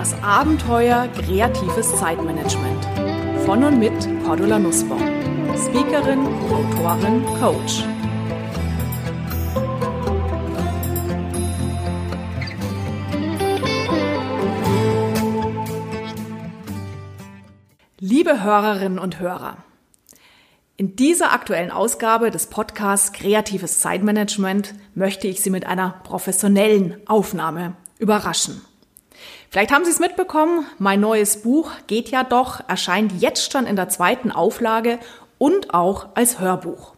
Das Abenteuer kreatives Zeitmanagement. Von und mit Cordula Nussbaum. Speakerin, Autorin, Coach. Liebe Hörerinnen und Hörer, in dieser aktuellen Ausgabe des Podcasts Kreatives Zeitmanagement möchte ich Sie mit einer professionellen Aufnahme überraschen. Vielleicht haben Sie es mitbekommen, mein neues Buch geht ja doch, erscheint jetzt schon in der zweiten Auflage und auch als Hörbuch.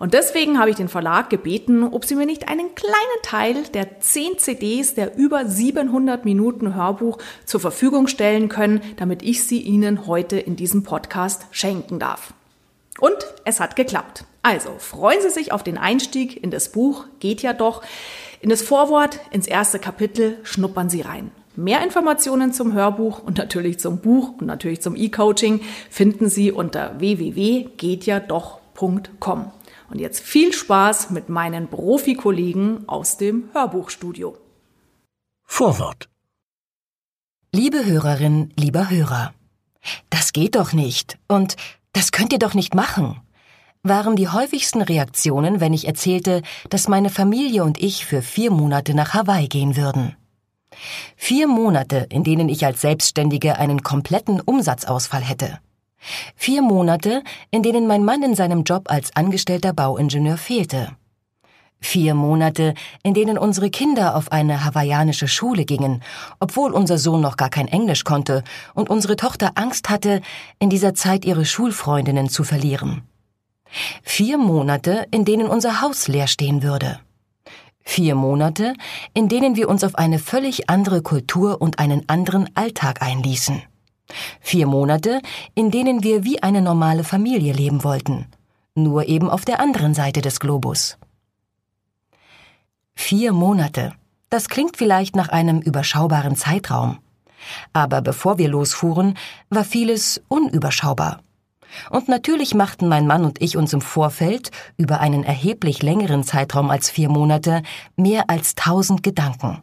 Und deswegen habe ich den Verlag gebeten, ob sie mir nicht einen kleinen Teil der 10 CDs der über 700 Minuten Hörbuch zur Verfügung stellen können, damit ich sie Ihnen heute in diesem Podcast schenken darf. Und es hat geklappt. Also freuen Sie sich auf den Einstieg in das Buch, geht ja doch. In das Vorwort, ins erste Kapitel schnuppern Sie rein. Mehr Informationen zum Hörbuch und natürlich zum Buch und natürlich zum E-Coaching finden Sie unter www.gehtjadoch.com. Und jetzt viel Spaß mit meinen Profikollegen aus dem Hörbuchstudio. Vorwort. Liebe Hörerin, lieber Hörer, das geht doch nicht und das könnt ihr doch nicht machen, waren die häufigsten Reaktionen, wenn ich erzählte, dass meine Familie und ich für vier Monate nach Hawaii gehen würden. Vier Monate, in denen ich als Selbstständige einen kompletten Umsatzausfall hätte. Vier Monate, in denen mein Mann in seinem Job als angestellter Bauingenieur fehlte. Vier Monate, in denen unsere Kinder auf eine hawaiianische Schule gingen, obwohl unser Sohn noch gar kein Englisch konnte und unsere Tochter Angst hatte, in dieser Zeit ihre Schulfreundinnen zu verlieren. Vier Monate, in denen unser Haus leer stehen würde. Vier Monate, in denen wir uns auf eine völlig andere Kultur und einen anderen Alltag einließen. Vier Monate, in denen wir wie eine normale Familie leben wollten, nur eben auf der anderen Seite des Globus. Vier Monate. Das klingt vielleicht nach einem überschaubaren Zeitraum. Aber bevor wir losfuhren, war vieles unüberschaubar. Und natürlich machten mein Mann und ich uns im Vorfeld über einen erheblich längeren Zeitraum als vier Monate mehr als tausend Gedanken.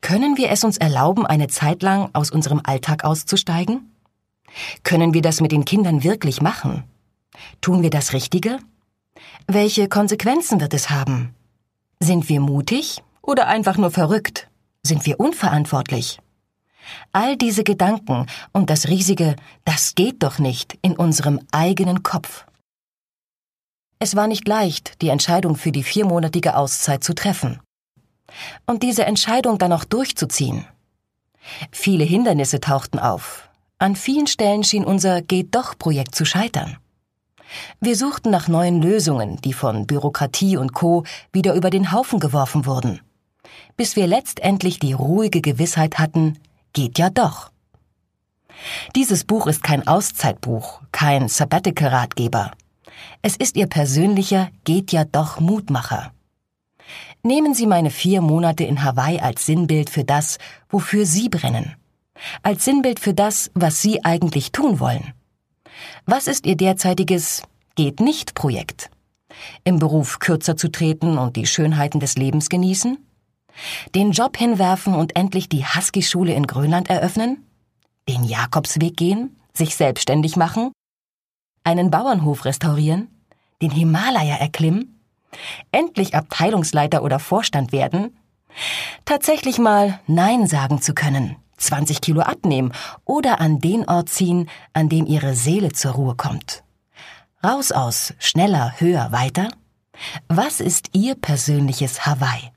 Können wir es uns erlauben, eine Zeit lang aus unserem Alltag auszusteigen? Können wir das mit den Kindern wirklich machen? Tun wir das Richtige? Welche Konsequenzen wird es haben? Sind wir mutig oder einfach nur verrückt? Sind wir unverantwortlich? All diese Gedanken und das riesige Das geht doch nicht in unserem eigenen Kopf. Es war nicht leicht, die Entscheidung für die viermonatige Auszeit zu treffen. Und diese Entscheidung dann auch durchzuziehen. Viele Hindernisse tauchten auf. An vielen Stellen schien unser Geht doch Projekt zu scheitern. Wir suchten nach neuen Lösungen, die von Bürokratie und Co. wieder über den Haufen geworfen wurden, bis wir letztendlich die ruhige Gewissheit hatten, geht ja doch. Dieses Buch ist kein Auszeitbuch, kein Sabbatical-Ratgeber. Es ist Ihr persönlicher Geht ja doch Mutmacher. Nehmen Sie meine vier Monate in Hawaii als Sinnbild für das, wofür Sie brennen. Als Sinnbild für das, was Sie eigentlich tun wollen. Was ist Ihr derzeitiges Geht nicht Projekt? Im Beruf kürzer zu treten und die Schönheiten des Lebens genießen? Den Job hinwerfen und endlich die Husky-Schule in Grönland eröffnen? Den Jakobsweg gehen? Sich selbstständig machen? Einen Bauernhof restaurieren? Den Himalaya erklimmen? Endlich Abteilungsleiter oder Vorstand werden? Tatsächlich mal Nein sagen zu können, 20 Kilo abnehmen oder an den Ort ziehen, an dem ihre Seele zur Ruhe kommt. Raus aus, schneller, höher, weiter? Was ist Ihr persönliches Hawaii?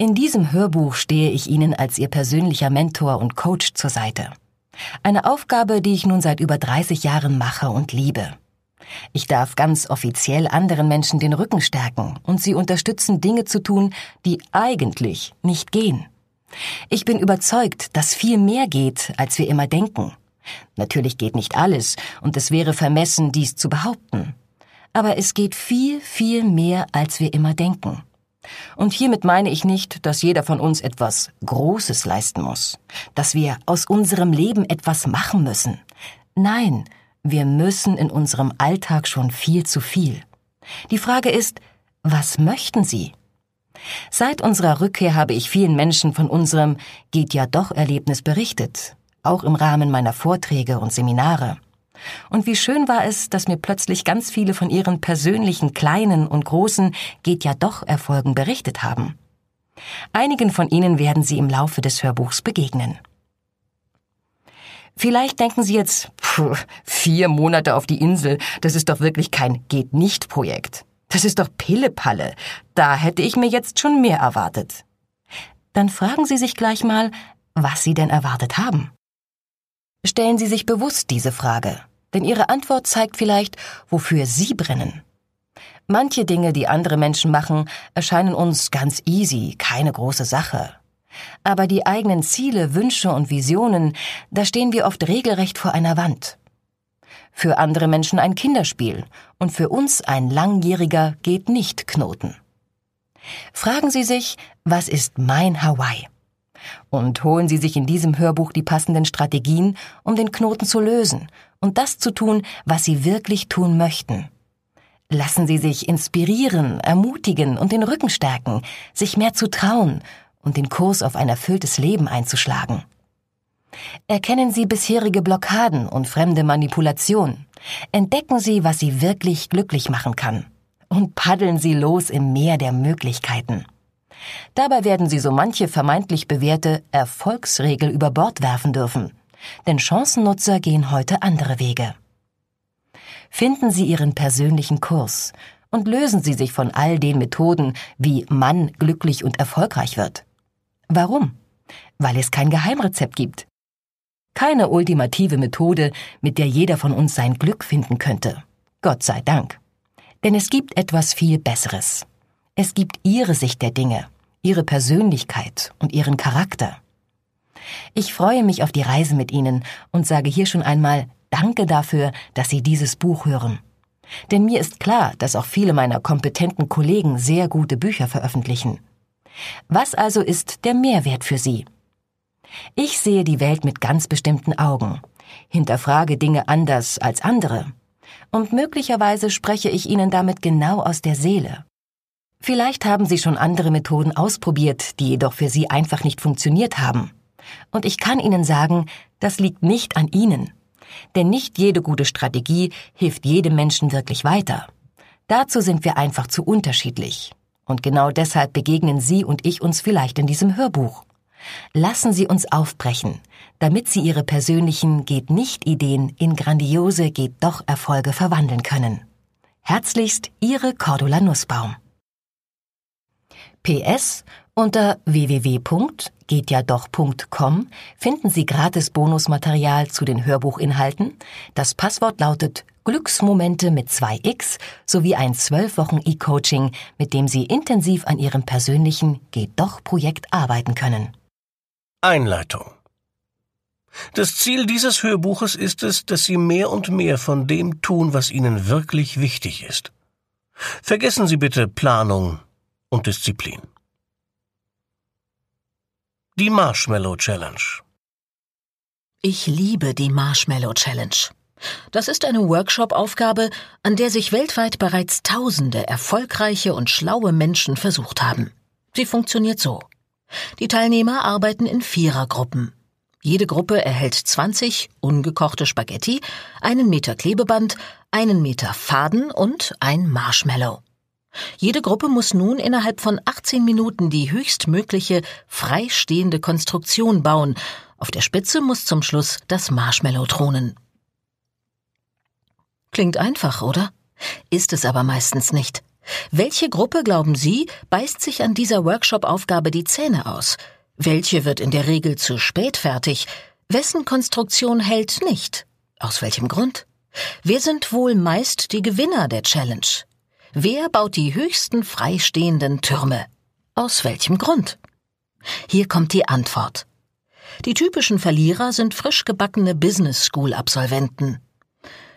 In diesem Hörbuch stehe ich Ihnen als Ihr persönlicher Mentor und Coach zur Seite. Eine Aufgabe, die ich nun seit über 30 Jahren mache und liebe. Ich darf ganz offiziell anderen Menschen den Rücken stärken und sie unterstützen, Dinge zu tun, die eigentlich nicht gehen. Ich bin überzeugt, dass viel mehr geht, als wir immer denken. Natürlich geht nicht alles, und es wäre vermessen, dies zu behaupten. Aber es geht viel, viel mehr, als wir immer denken. Und hiermit meine ich nicht, dass jeder von uns etwas Großes leisten muss, dass wir aus unserem Leben etwas machen müssen. Nein, wir müssen in unserem Alltag schon viel zu viel. Die Frage ist, was möchten Sie? Seit unserer Rückkehr habe ich vielen Menschen von unserem Geht ja doch Erlebnis berichtet, auch im Rahmen meiner Vorträge und Seminare. Und wie schön war es, dass mir plötzlich ganz viele von ihren persönlichen kleinen und großen Geht ja doch Erfolgen berichtet haben. Einigen von ihnen werden Sie im Laufe des Hörbuchs begegnen. Vielleicht denken Sie jetzt, pff, vier Monate auf die Insel, das ist doch wirklich kein Geht-nicht-Projekt. Das ist doch Pillepalle. Da hätte ich mir jetzt schon mehr erwartet. Dann fragen Sie sich gleich mal, was Sie denn erwartet haben. Stellen Sie sich bewusst diese Frage, denn Ihre Antwort zeigt vielleicht, wofür Sie brennen. Manche Dinge, die andere Menschen machen, erscheinen uns ganz easy, keine große Sache. Aber die eigenen Ziele, Wünsche und Visionen, da stehen wir oft regelrecht vor einer Wand. Für andere Menschen ein Kinderspiel und für uns ein langjähriger geht nicht Knoten. Fragen Sie sich, was ist mein Hawaii? Und holen Sie sich in diesem Hörbuch die passenden Strategien, um den Knoten zu lösen und das zu tun, was Sie wirklich tun möchten. Lassen Sie sich inspirieren, ermutigen und den Rücken stärken, sich mehr zu trauen und den Kurs auf ein erfülltes Leben einzuschlagen. Erkennen Sie bisherige Blockaden und fremde Manipulation. Entdecken Sie, was Sie wirklich glücklich machen kann. Und paddeln Sie los im Meer der Möglichkeiten. Dabei werden Sie so manche vermeintlich bewährte Erfolgsregel über Bord werfen dürfen. Denn Chancennutzer gehen heute andere Wege. Finden Sie Ihren persönlichen Kurs und lösen Sie sich von all den Methoden, wie Mann glücklich und erfolgreich wird. Warum? Weil es kein Geheimrezept gibt. Keine ultimative Methode, mit der jeder von uns sein Glück finden könnte. Gott sei Dank. Denn es gibt etwas viel Besseres. Es gibt Ihre Sicht der Dinge, Ihre Persönlichkeit und Ihren Charakter. Ich freue mich auf die Reise mit Ihnen und sage hier schon einmal Danke dafür, dass Sie dieses Buch hören. Denn mir ist klar, dass auch viele meiner kompetenten Kollegen sehr gute Bücher veröffentlichen. Was also ist der Mehrwert für Sie? Ich sehe die Welt mit ganz bestimmten Augen, hinterfrage Dinge anders als andere, und möglicherweise spreche ich Ihnen damit genau aus der Seele. Vielleicht haben Sie schon andere Methoden ausprobiert, die jedoch für Sie einfach nicht funktioniert haben. Und ich kann Ihnen sagen, das liegt nicht an Ihnen. Denn nicht jede gute Strategie hilft jedem Menschen wirklich weiter. Dazu sind wir einfach zu unterschiedlich. Und genau deshalb begegnen Sie und ich uns vielleicht in diesem Hörbuch. Lassen Sie uns aufbrechen, damit Sie Ihre persönlichen Geht nicht Ideen in grandiose Geht doch Erfolge verwandeln können. Herzlichst Ihre Cordula Nussbaum. PS unter www.gehtjadoch.com finden Sie gratis Bonusmaterial zu den Hörbuchinhalten. Das Passwort lautet Glücksmomente mit 2x sowie ein 12 Wochen E-Coaching, mit dem Sie intensiv an Ihrem persönlichen Geht doch Projekt arbeiten können. Einleitung Das Ziel dieses Hörbuches ist es, dass Sie mehr und mehr von dem tun, was Ihnen wirklich wichtig ist. Vergessen Sie bitte Planung und Disziplin. Die Marshmallow Challenge. Ich liebe die Marshmallow Challenge. Das ist eine Workshop-Aufgabe, an der sich weltweit bereits tausende erfolgreiche und schlaue Menschen versucht haben. Sie funktioniert so. Die Teilnehmer arbeiten in Vierergruppen. Jede Gruppe erhält 20 ungekochte Spaghetti, einen Meter Klebeband, einen Meter Faden und ein Marshmallow. Jede Gruppe muss nun innerhalb von 18 Minuten die höchstmögliche freistehende Konstruktion bauen. Auf der Spitze muss zum Schluss das Marshmallow thronen. Klingt einfach, oder? Ist es aber meistens nicht. Welche Gruppe, glauben Sie, beißt sich an dieser Workshop-Aufgabe die Zähne aus? Welche wird in der Regel zu spät fertig? Wessen Konstruktion hält nicht? Aus welchem Grund? Wer sind wohl meist die Gewinner der Challenge? Wer baut die höchsten freistehenden Türme? Aus welchem Grund? Hier kommt die Antwort. Die typischen Verlierer sind frisch gebackene Business School Absolventen.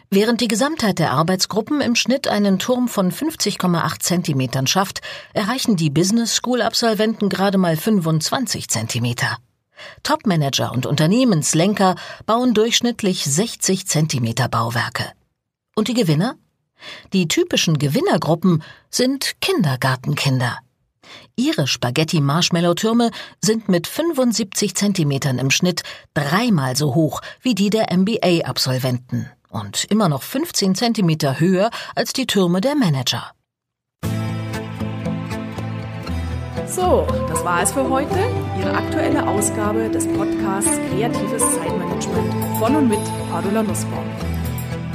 Während die Gesamtheit der Arbeitsgruppen im Schnitt einen Turm von 50,8 Zentimetern schafft, erreichen die Business School Absolventen gerade mal 25 Zentimeter. Topmanager und Unternehmenslenker bauen durchschnittlich 60 Zentimeter Bauwerke. Und die Gewinner? Die typischen Gewinnergruppen sind Kindergartenkinder. Ihre Spaghetti-Marshmallow-Türme sind mit 75 Zentimetern im Schnitt dreimal so hoch wie die der MBA-Absolventen und immer noch 15 Zentimeter höher als die Türme der Manager. So, das war es für heute. Ihre aktuelle Ausgabe des Podcasts Kreatives Zeitmanagement von und mit Cordula Nussbaum.